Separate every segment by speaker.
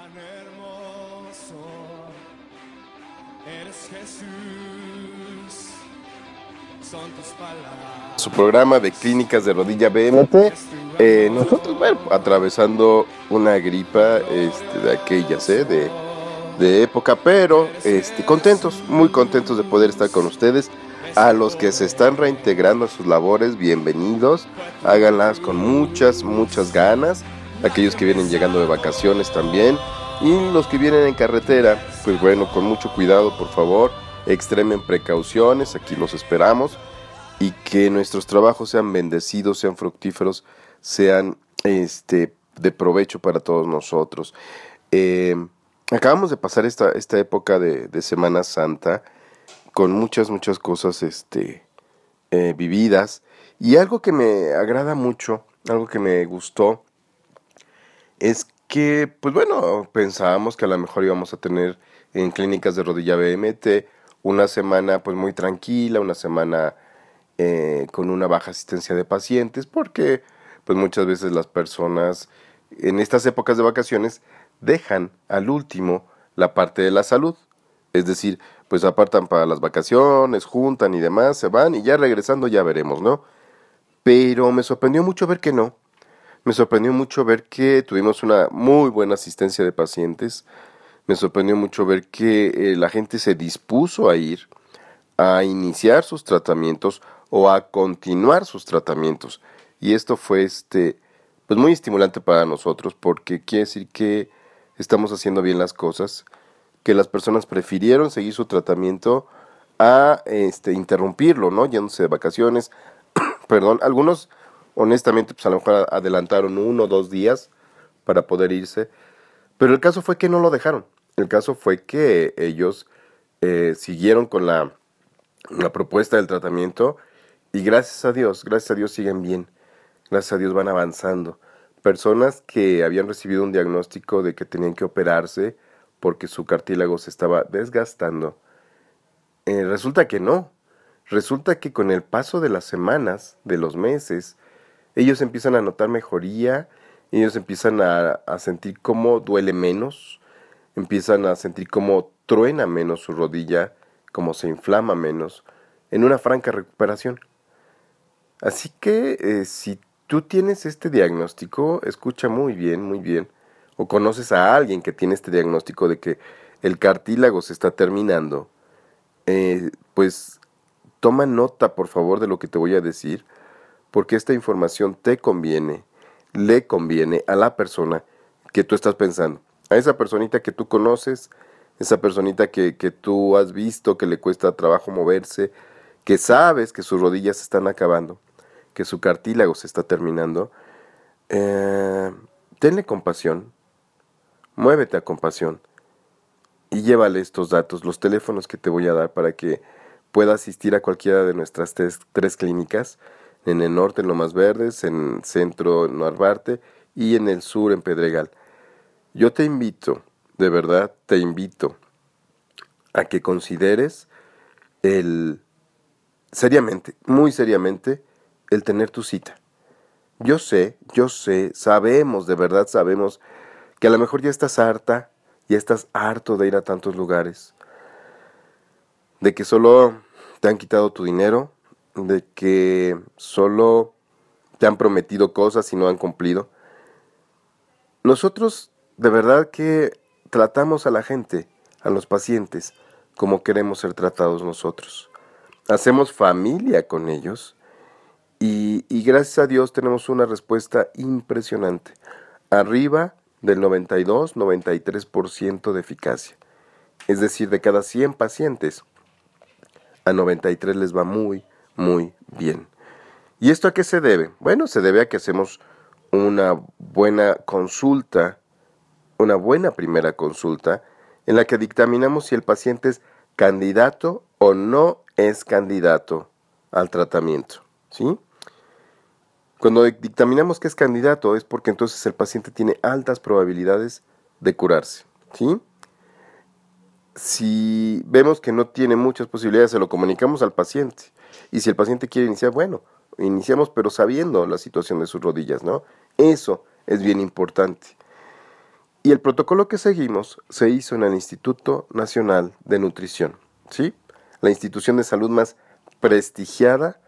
Speaker 1: Cuán hermoso eres Jesús. Son tus palabras.
Speaker 2: Su programa de clínicas de rodilla BMT. Eh, nosotros, bueno, atravesando una gripa este, de aquellas, ¿eh? De, de época, pero este, contentos, muy contentos de poder estar con ustedes. A los que se están reintegrando a sus labores, bienvenidos. Háganlas con muchas, muchas ganas. Aquellos que vienen llegando de vacaciones también. Y los que vienen en carretera, pues bueno, con mucho cuidado, por favor. Extremen precauciones, aquí los esperamos. Y que nuestros trabajos sean bendecidos, sean fructíferos, sean este, de provecho para todos nosotros. Eh, acabamos de pasar esta, esta época de, Semana Santa con muchas, muchas cosas este, eh, vividas. Y algo que me agrada mucho, algo que me gustó, es que, pues bueno, pensábamos que a lo mejor íbamos a tener en clínicas de rodilla BMT una semana pues muy tranquila, una semana eh, con una baja asistencia de pacientes, porque pues muchas veces las personas en estas épocas de vacaciones dejan al último la parte de la salud. Es decir, pues apartan para las vacaciones, juntan y demás, se van y ya regresando ya veremos, ¿no? Pero me sorprendió mucho ver que no. Me sorprendió mucho ver que tuvimos una muy buena asistencia de pacientes. Me sorprendió mucho ver que eh, la gente se dispuso a ir a iniciar sus tratamientos o a continuar sus tratamientos. Y esto fue este pues muy estimulante para nosotros porque quiere decir que estamos haciendo bien las cosas que las personas prefirieron seguir su tratamiento a este, interrumpirlo, ¿no? Yéndose de vacaciones. Perdón, algunos honestamente pues a lo mejor adelantaron uno o dos días para poder irse, pero el caso fue que no lo dejaron. El caso fue que ellos eh, siguieron con la, la propuesta del tratamiento y gracias a Dios, gracias a Dios siguen bien, gracias a Dios van avanzando. Personas que habían recibido un diagnóstico de que tenían que operarse, porque su cartílago se estaba desgastando. Eh, resulta que no. Resulta que con el paso de las semanas, de los meses, ellos empiezan a notar mejoría, ellos empiezan a, sentir cómo duele menos, empiezan a sentir cómo truena menos su rodilla, cómo se inflama menos, en una franca recuperación. Así que eh, si tú tienes este diagnóstico, escucha muy bien, muy bien o conoces a alguien que tiene este diagnóstico de que el cartílago se está terminando, eh, pues toma nota por favor de lo que te voy a decir, porque esta información te conviene, le conviene a la persona que tú estás pensando, a esa personita que tú conoces, esa personita que, que tú has visto que le cuesta trabajo moverse, que sabes que sus rodillas se están acabando, que su cartílago se está terminando, eh, tenle compasión, Muévete a compasión y llévale estos datos, los teléfonos que te voy a dar para que pueda asistir a cualquiera de nuestras tres, clínicas, en el norte en Lomas Verdes, en el centro en Narvarte y en el sur en Pedregal. Yo te invito, de verdad te invito a que consideres el seriamente, muy seriamente, el tener tu cita. Yo sé, yo sé, sabemos, de verdad sabemos que a lo mejor ya estás harta, ya estás harto de ir a tantos lugares, de que solo te han quitado tu dinero, de que solo te han prometido cosas y no han cumplido. Nosotros de verdad que tratamos a la gente, a los pacientes, como queremos ser tratados nosotros. Hacemos familia con ellos y, y gracias a Dios tenemos una respuesta impresionante. Arriba del 92-93% de eficacia. Es decir, de cada 100 pacientes, a 93 les va muy, muy bien. ¿Y esto a qué se debe? Bueno, se debe a que hacemos una buena consulta, una buena primera consulta, en la que dictaminamos si el paciente es candidato o no es candidato al tratamiento. ¿Sí? Cuando dictaminamos que es candidato es porque entonces el paciente tiene altas probabilidades de curarse. ¿sí? Si vemos que no tiene muchas posibilidades, se lo comunicamos al paciente. Y si el paciente quiere iniciar, bueno, iniciamos pero sabiendo la situación de sus rodillas, ¿no? Eso es bien importante. Y el protocolo que seguimos se hizo en el Instituto Nacional de Nutrición, ¿sí? La institución de salud más prestigiada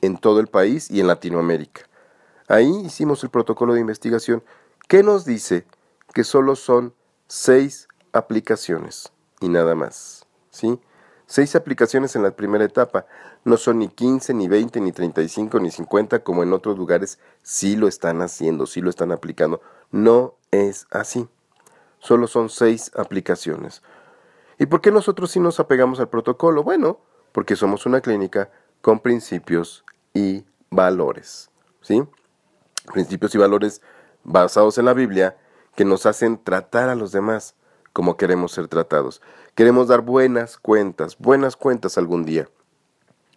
Speaker 2: en todo el país y en Latinoamérica. Ahí hicimos el protocolo de investigación que nos dice que solo son seis aplicaciones y nada más, ¿sí? Seis aplicaciones en la primera etapa. No son ni 15, ni 20, ni 35, ni 50 como en otros lugares sí lo están haciendo, sí lo están aplicando. No es así. Solo son seis aplicaciones. ¿Y por qué nosotros sí nos apegamos al protocolo? Bueno, porque somos una clínica con principios y valores. ¿Sí? Principios y valores basados en la Biblia que nos hacen tratar a los demás como queremos ser tratados. Queremos dar buenas cuentas, buenas cuentas algún día.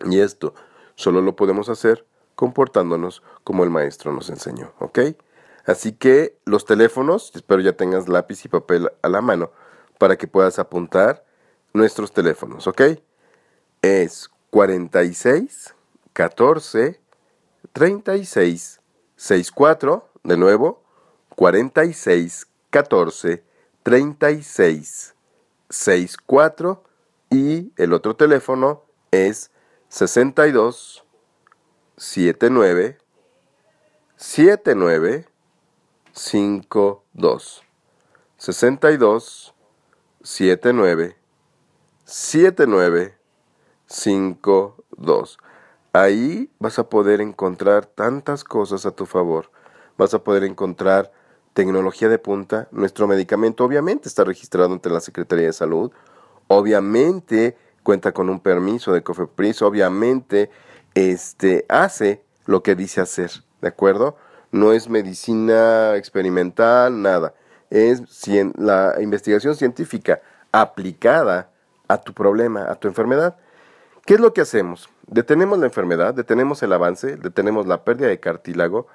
Speaker 2: Y esto solo lo podemos hacer comportándonos como el maestro nos enseñó, ¿ok? Así que los teléfonos, espero ya tengas lápiz y papel a la mano para que puedas apuntar nuestros teléfonos, ¿ok? Es 46 14 36 64, de nuevo, 46 14 36 64 y el otro teléfono es 62 79 79 52 62 79 79 52 Ahí vas a poder encontrar tantas cosas a tu favor. Vas a poder encontrar tecnología de punta. Nuestro medicamento obviamente está registrado ante la Secretaría de Salud. Obviamente cuenta con un permiso de COFEPRIS. Obviamente este, hace lo que dice hacer. ¿De acuerdo? No es medicina experimental, nada. Es la investigación científica aplicada a tu problema, a tu enfermedad. ¿Qué es lo que hacemos? Detenemos la enfermedad, detenemos el avance, detenemos la pérdida de cartílago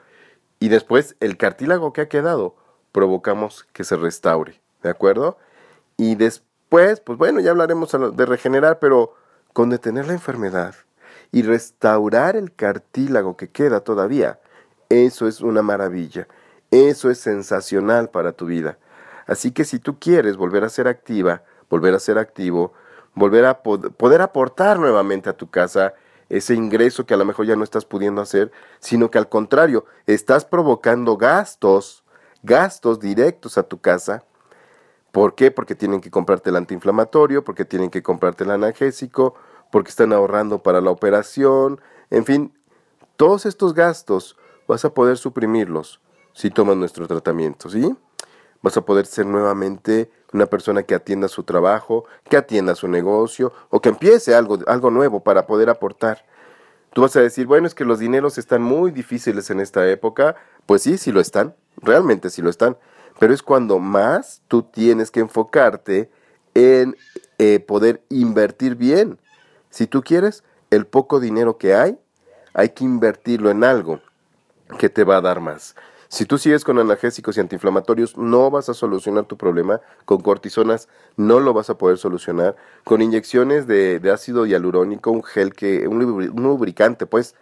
Speaker 2: y después el cartílago que ha quedado provocamos que se restaure, ¿de acuerdo? Y después, pues bueno, ya hablaremos de regenerar, pero con detener la enfermedad y restaurar el cartílago que queda todavía, eso es una maravilla, eso es sensacional para tu vida. Así que si tú quieres volver a ser activa, volver a ser activo, volver a poder aportar nuevamente a tu casa ese ingreso que a lo mejor ya no estás pudiendo hacer, sino que al contrario, estás provocando gastos, gastos directos a tu casa. ¿Por qué? Porque tienen que comprarte el antiinflamatorio, porque tienen que comprarte el analgésico, porque están ahorrando para la operación, en fin, todos estos gastos vas a poder suprimirlos si tomas nuestro tratamiento, ¿sí? Vas a poder ser nuevamente una persona que atienda su trabajo, que atienda su negocio o que empiece algo, algo nuevo para poder aportar. Tú vas a decir, bueno, es que los dineros están muy difíciles en esta época. Pues sí, sí lo están, realmente sí lo están. Pero es cuando más tú tienes que enfocarte en eh, poder invertir bien. Si tú quieres, el poco dinero que hay, hay que invertirlo en algo que te va a dar más. Si tú sigues con analgésicos y antiinflamatorios, no vas a solucionar tu problema. Con cortisonas no lo vas a poder solucionar. Con inyecciones de, ácido hialurónico, un gel que, un, lubricante, pues,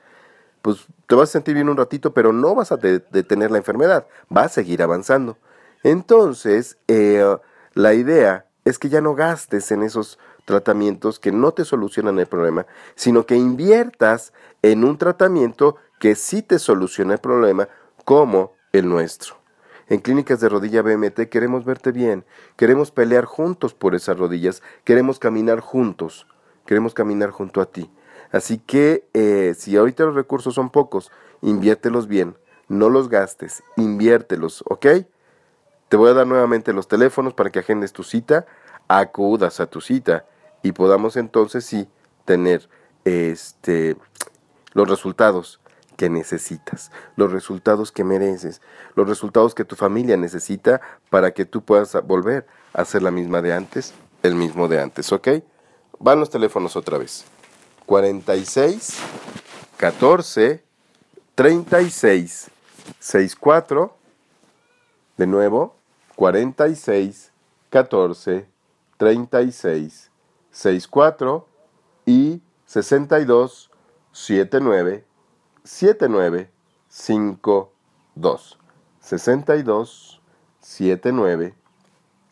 Speaker 2: pues te vas a sentir bien un ratito, pero no vas a detener la enfermedad. Va a seguir avanzando. Entonces, eh, la idea es que ya no gastes en esos tratamientos que no te solucionan el problema, sino que inviertas en un tratamiento que sí te soluciona el problema, como el nuestro. En Clínicas de Rodilla BMT queremos verte bien, queremos pelear juntos por esas rodillas, queremos caminar juntos, queremos caminar junto a ti. Así que eh, si ahorita los recursos son pocos, inviértelos bien, no los gastes, inviértelos, ¿ok? Te voy a dar nuevamente los teléfonos para que agendes tu cita, acudas a tu cita y podamos entonces sí tener este los resultados que necesitas, los resultados que mereces, los resultados que tu familia necesita para que tú puedas volver a ser la misma de antes, el mismo de antes, ¿ok? Van los teléfonos otra vez. 46 14 36 64 de nuevo 46 14 36 64 y 62 79 7952 62 79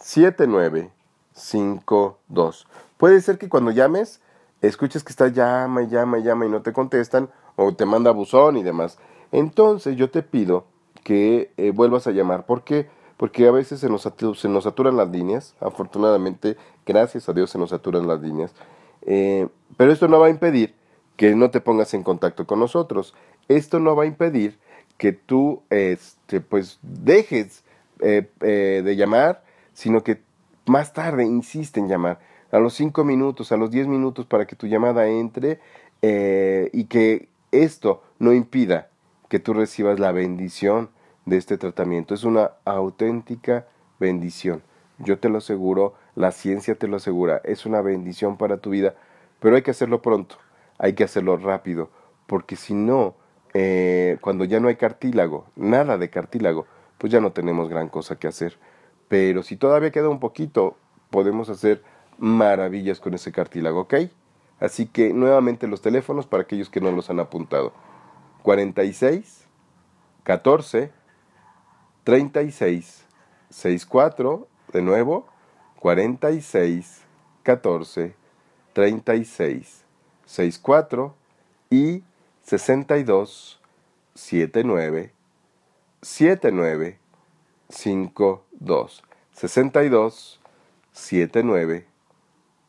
Speaker 2: 7952. Puede ser que cuando llames escuches que está llama y llama y llama y no te contestan o te manda buzón y demás. Entonces yo te pido que eh, vuelvas a llamar. ¿Por qué? Porque a veces se nos, se nos saturan las líneas. Afortunadamente, gracias a Dios se nos saturan las líneas. Eh, pero esto no va a impedir que no te pongas en contacto con nosotros. Esto no va a impedir que tú este, pues dejes eh, de llamar, sino que más tarde insiste en llamar a los 5 minutos, a los 10 minutos para que tu llamada entre eh, y que esto no impida que tú recibas la bendición de este tratamiento. Es una auténtica bendición. Yo te lo aseguro, la ciencia te lo asegura, es una bendición para tu vida, pero hay que hacerlo pronto, hay que hacerlo rápido, porque si no, eh, cuando ya no hay cartílago, nada de cartílago, pues ya no tenemos gran cosa que hacer. Pero si todavía queda un poquito, podemos hacer maravillas con ese cartílago, ¿ok? Así que nuevamente los teléfonos para aquellos que no los han apuntado. 46 14 36 64 de nuevo 46 14 36 64 y 62 79 79 52 62 79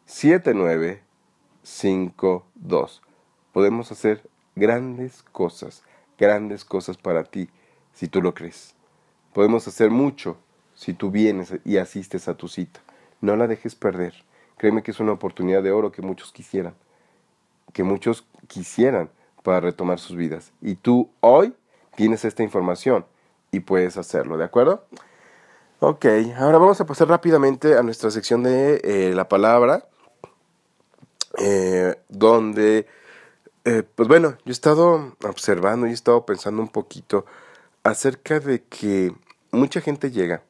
Speaker 2: 7952. Podemos hacer grandes cosas, grandes cosas para ti, si tú lo crees. Podemos hacer mucho si tú vienes y asistes a tu cita. No la dejes perder. Créeme que es una oportunidad de oro que muchos quisieran, que muchos quisieran para retomar sus vidas. Y tú hoy tienes esta información y puedes hacerlo, ¿de acuerdo? Ok, ahora vamos a pasar rápidamente a nuestra sección de eh, la palabra. Eh, donde, eh, pues bueno, yo he estado observando y he estado pensando un poquito acerca de que mucha gente llega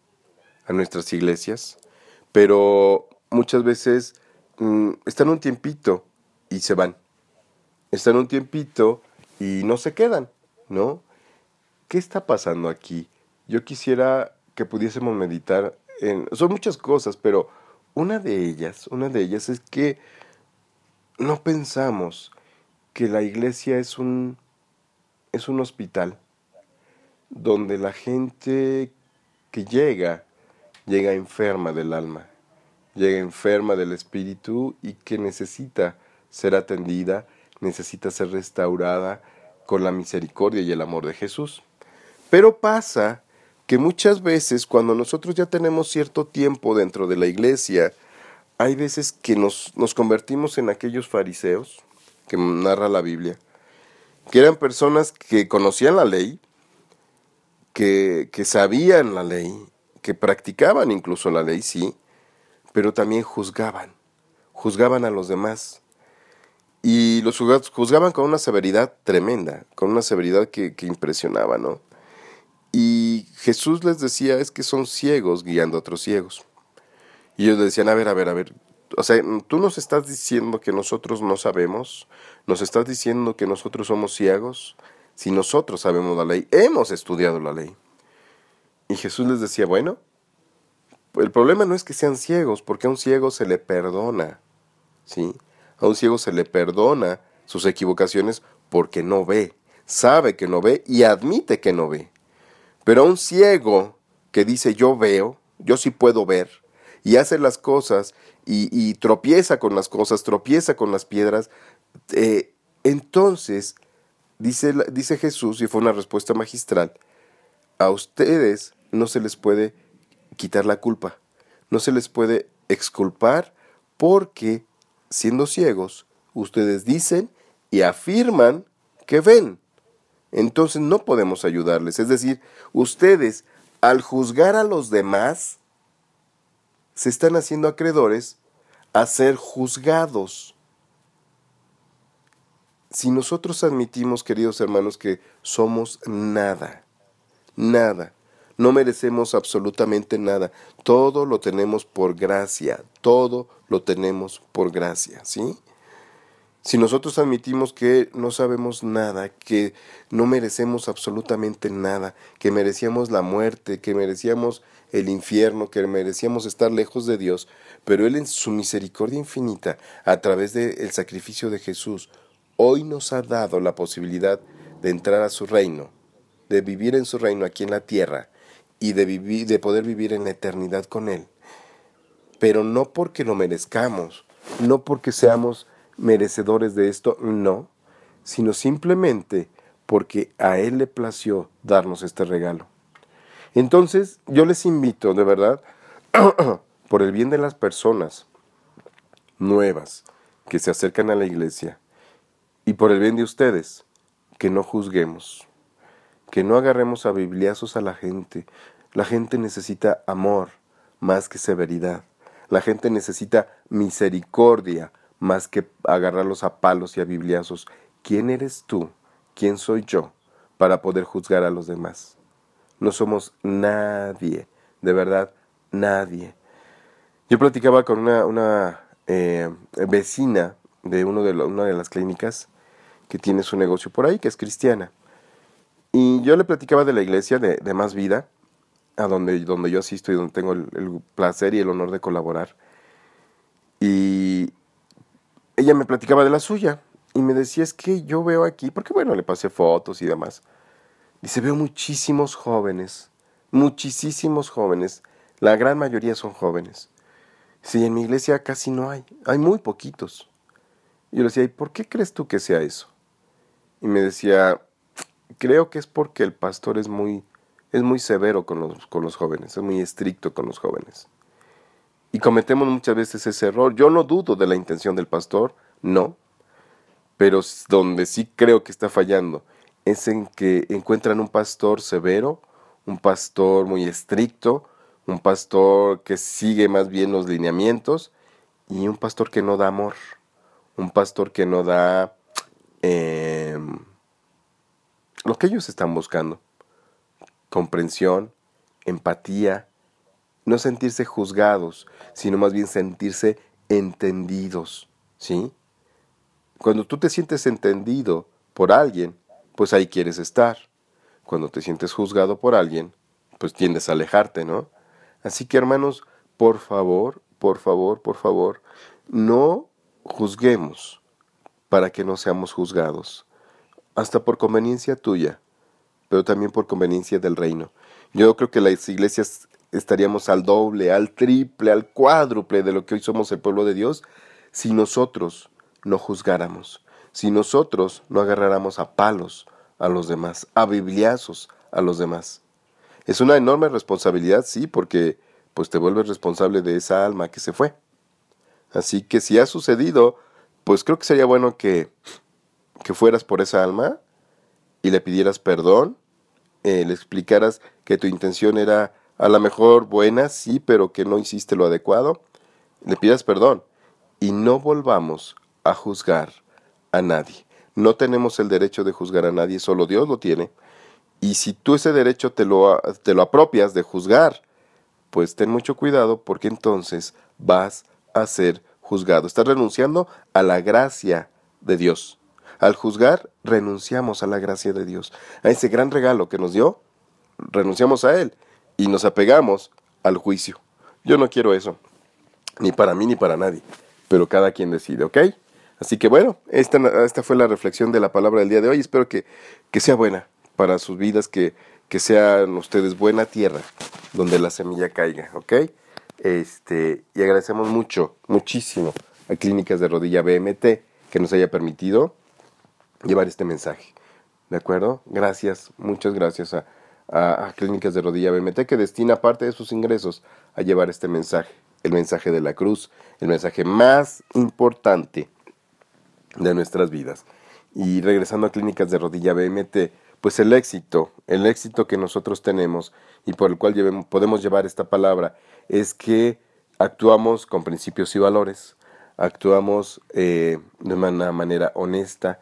Speaker 2: a nuestras iglesias, pero muchas veces mm, están un tiempito y se van. Están un tiempito y no se quedan, ¿no? ¿Qué está pasando aquí? Yo quisiera que pudiésemos meditar en... Son muchas cosas, pero una de ellas, una de ellas es que no pensamos que la iglesia es un, es un hospital donde la gente que llega, llega enferma del alma, llega enferma del espíritu y que necesita ser atendida, necesita ser restaurada con la misericordia y el amor de Jesús. Pero pasa que muchas veces cuando nosotros ya tenemos cierto tiempo dentro de la iglesia, hay veces que nos, nos convertimos en aquellos fariseos que narra la Biblia, que eran personas que conocían la ley, que, que sabían la ley, que practicaban incluso la ley, sí, pero también juzgaban, juzgaban a los demás. Y los juzgaban con una severidad tremenda, con una severidad que, que impresionaba, ¿no? Y Jesús les decía, es que son ciegos guiando a otros ciegos. Y ellos decían, a ver, a ver, a ver, o sea, tú nos estás diciendo que nosotros no sabemos, nos estás diciendo que nosotros somos ciegos, si nosotros sabemos la ley, hemos estudiado la ley. Y Jesús les decía, bueno, el problema no es que sean ciegos, porque a un ciego se le perdona, ¿sí? A un ciego se le perdona sus equivocaciones porque no ve, sabe que no ve y admite que no ve. Pero a un ciego que dice yo veo, yo sí puedo ver, y hace las cosas y, tropieza con las cosas, tropieza con las piedras, eh, entonces, dice, dice Jesús, y fue una respuesta magistral, a ustedes no se les puede quitar la culpa, no se les puede exculpar porque siendo ciegos, ustedes dicen y afirman que ven. Entonces no podemos ayudarles. Es decir, ustedes al juzgar a los demás, se están haciendo acreedores a ser juzgados. Si nosotros admitimos, queridos hermanos, que somos nada, nada, no merecemos absolutamente nada, todo lo tenemos por gracia, todo lo tenemos por gracia, ¿sí? Si nosotros admitimos que no sabemos nada, que no merecemos absolutamente nada, que merecíamos la muerte, que merecíamos el infierno, que merecíamos estar lejos de Dios, pero Él en su misericordia infinita, a través del sacrificio de Jesús, hoy nos ha dado la posibilidad de entrar a su reino, de vivir en su reino aquí en la tierra y de, vivir, de poder vivir en la eternidad con Él. Pero no porque lo merezcamos, no porque seamos merecedores de esto, no, sino simplemente porque a Él le plació darnos este regalo. Entonces, yo les invito, de verdad, por el bien de las personas nuevas que se acercan a la iglesia y por el bien de ustedes, que no juzguemos, que no agarremos a bibliazos a la gente. La gente necesita amor más que severidad. La gente necesita misericordia más que agarrarlos a palos y a bibliazos. ¿Quién eres tú? ¿Quién soy yo para poder juzgar a los demás? No somos nadie, de verdad, nadie. Yo platicaba con una, una eh, vecina de, uno de una de las clínicas que tiene su negocio por ahí, que es cristiana. Y yo le platicaba de la iglesia de, de Más Vida, a donde, donde yo asisto y donde tengo el placer y el honor de colaborar. Y ella me platicaba de la suya y me decía, es que yo veo aquí, porque bueno, le pasé fotos y demás. Dice, veo muchísimos jóvenes, muchísimos jóvenes, la gran mayoría son jóvenes. Sí, en mi iglesia casi no hay, hay muy poquitos. Y yo le decía, ¿y por qué crees tú que sea eso? Y me decía, creo que es porque el pastor es muy, es muy severo con los, con los jóvenes, es muy estricto con los jóvenes. Y cometemos muchas veces ese error. Yo no dudo de la intención del pastor, no. Pero donde sí creo que está fallando es en que encuentran un pastor severo, un pastor muy estricto, un pastor que sigue más bien los lineamientos y un pastor que no da amor, un pastor que no da em, lo que ellos están buscando, comprensión, empatía, no sentirse juzgados, sino más bien sentirse entendidos, ¿sí? Cuando tú te sientes entendido por alguien, pues ahí quieres estar. Cuando te sientes juzgado por alguien, pues tiendes a alejarte, ¿no? Así que hermanos, por favor, por favor, por favor, no juzguemos para que no seamos juzgados, hasta por conveniencia tuya, pero también por conveniencia del reino. Yo creo que las iglesias estaríamos al doble, al triple, al cuádruple de lo que hoy somos el pueblo de Dios si nosotros no juzgáramos, si nosotros no agarráramos a palos a los demás, a bibliazos a los demás. Es una enorme responsabilidad, sí, porque pues te vuelves responsable de esa alma que se fue. Así que si ha sucedido, pues creo que sería bueno que, que fueras por esa alma y le pidieras perdón, eh, le explicaras que tu intención era a lo mejor buena, sí, pero que no hiciste lo adecuado, le pidas perdón y no volvamos a juzgar a nadie. No tenemos el derecho de juzgar a nadie, solo Dios lo tiene. Y si tú ese derecho te lo, te lo apropias de juzgar, pues ten mucho cuidado porque entonces vas a ser juzgado. Estás renunciando a la gracia de Dios. Al juzgar, renunciamos a la gracia de Dios. A ese gran regalo que nos dio, renunciamos a Él y nos apegamos al juicio. Yo no quiero eso, ni para mí ni para nadie, pero cada quien decide, ¿ok? Así que bueno, esta, esta fue la reflexión de la palabra del día de hoy. Espero que, que sea buena para sus vidas, que, que sean ustedes buena tierra donde la semilla caiga, ¿ok? Este, y agradecemos mucho, muchísimo a Clínicas de Rodilla BMT que nos haya permitido llevar este mensaje. ¿De acuerdo? Gracias, muchas gracias a a, Clínicas de Rodilla BMT, que destina parte de sus ingresos a llevar este mensaje, el mensaje de la cruz, el mensaje más importante de nuestras vidas. Y regresando a Clínicas de Rodilla BMT, pues el éxito, el éxito que nosotros tenemos y por el cual podemos llevar esta palabra es que actuamos con principios y valores, actuamos eh, de una manera honesta.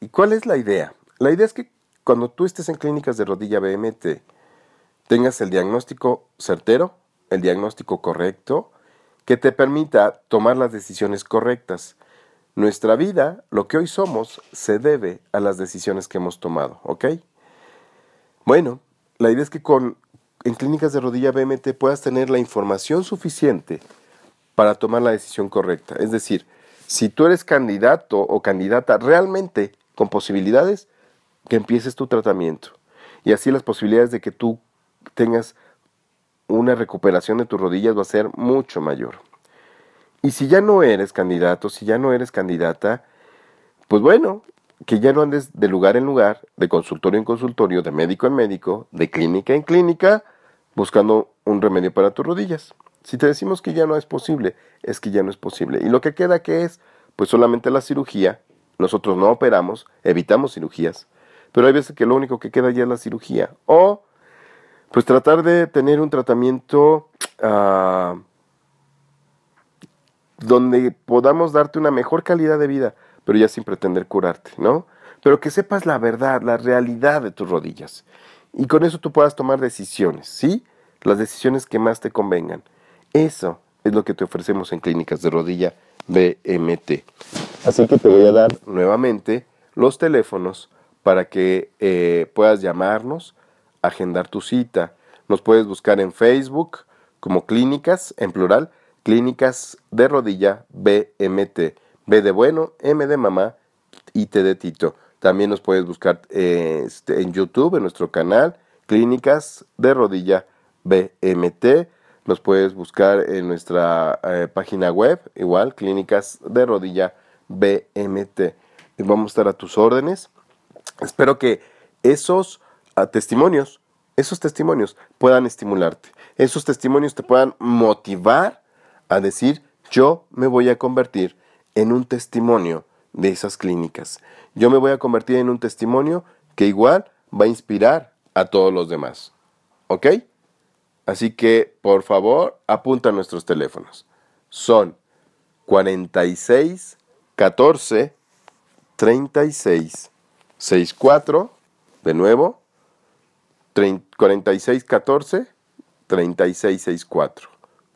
Speaker 2: ¿Y cuál es la idea? La idea es que cuando tú estés en clínicas de rodilla BMT, tengas el diagnóstico certero, el diagnóstico correcto, que te permita tomar las decisiones correctas. Nuestra vida, lo que hoy somos, se debe a las decisiones que hemos tomado, ¿ok? Bueno, la idea es que con, en clínicas de rodilla BMT puedas tener la información suficiente para tomar la decisión correcta. Es decir, si tú eres candidato o candidata realmente con posibilidades, que empieces tu tratamiento. Y así las posibilidades de que tú tengas una recuperación de tus rodillas va a ser mucho mayor. Y si ya no eres candidato, si ya no eres candidata, pues bueno, que ya no andes de lugar en lugar, de consultorio en consultorio, de médico en médico, de clínica en clínica, buscando un remedio para tus rodillas. Si te decimos que ya no es posible, es que ya no es posible. Y lo que queda que es, pues solamente la cirugía. Nosotros no operamos, evitamos cirugías, pero hay veces que lo único que queda ya es la cirugía. O, pues tratar de tener un tratamiento ah, donde podamos darte una mejor calidad de vida, pero ya sin pretender curarte, ¿no? Pero que sepas la verdad, la realidad de tus rodillas. Y con eso tú puedas tomar decisiones, ¿sí? Las decisiones que más te convengan. Eso es lo que te ofrecemos en clínicas de rodilla BMT. Así que te voy a dar nuevamente los teléfonos para que eh, puedas llamarnos, agendar tu cita. Nos puedes buscar en Facebook como clínicas, en plural, clínicas de rodilla BMT. B de bueno, M de mamá y T de Tito. También nos puedes buscar eh, este, en YouTube, en nuestro canal, Clínicas de Rodilla BMT. Nos puedes buscar en nuestra eh, página web, igual, Clínicas de Rodilla BMT. Vamos a estar a tus órdenes. Espero que esos ah, testimonios, esos testimonios puedan estimularte. Esos testimonios te puedan motivar a decir, yo me voy a convertir en un testimonio de esas clínicas. Yo me voy a convertir en un testimonio que igual va a inspirar a todos los demás. ¿Ok? Así que, por favor, apunta nuestros teléfonos. Son 46 14 36 64. De nuevo, 46 14 36 64.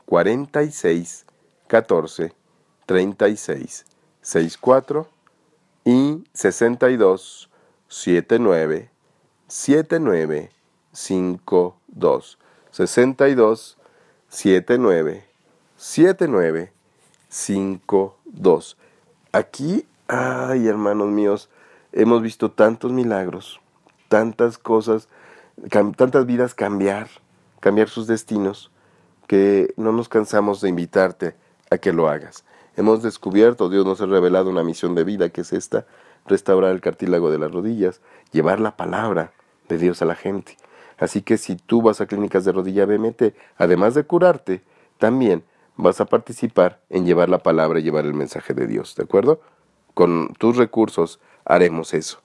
Speaker 2: 46 14 36 64 y 62 79 79 52 62 79 79 52 aquí ay hermanos míos hemos visto tantos milagros tantas cosas tantas vidas cambiar cambiar sus destinos que no nos cansamos de invitarte a que lo hagas. Hemos descubierto, Dios nos ha revelado una misión de vida que es esta, restaurar el cartílago de las rodillas, llevar la palabra de Dios a la gente. Así que si tú vas a clínicas de rodilla BMT, además de curarte, también vas a participar en llevar la palabra y llevar el mensaje de Dios, ¿de acuerdo? Con tus recursos haremos eso,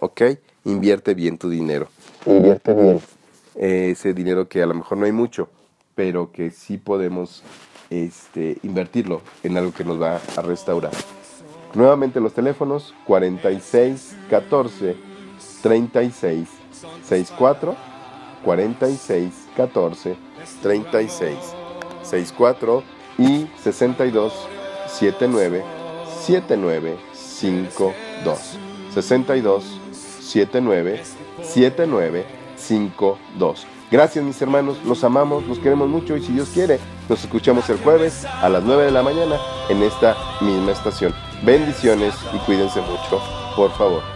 Speaker 2: ¿ok? Invierte bien tu dinero. Invierte bien. ese dinero que a lo mejor no hay mucho, pero que sí podemos este, invertirlo en algo que nos va a restaurar. Nuevamente los teléfonos 46 14 36 64 46 14 36 64 y 62 79 79 52 62 79 79 52 Gracias mis hermanos, los amamos, los queremos mucho y si Dios quiere, nos escuchamos el jueves a las 9 de la mañana en esta misma estación. Bendiciones y cuídense mucho, por favor.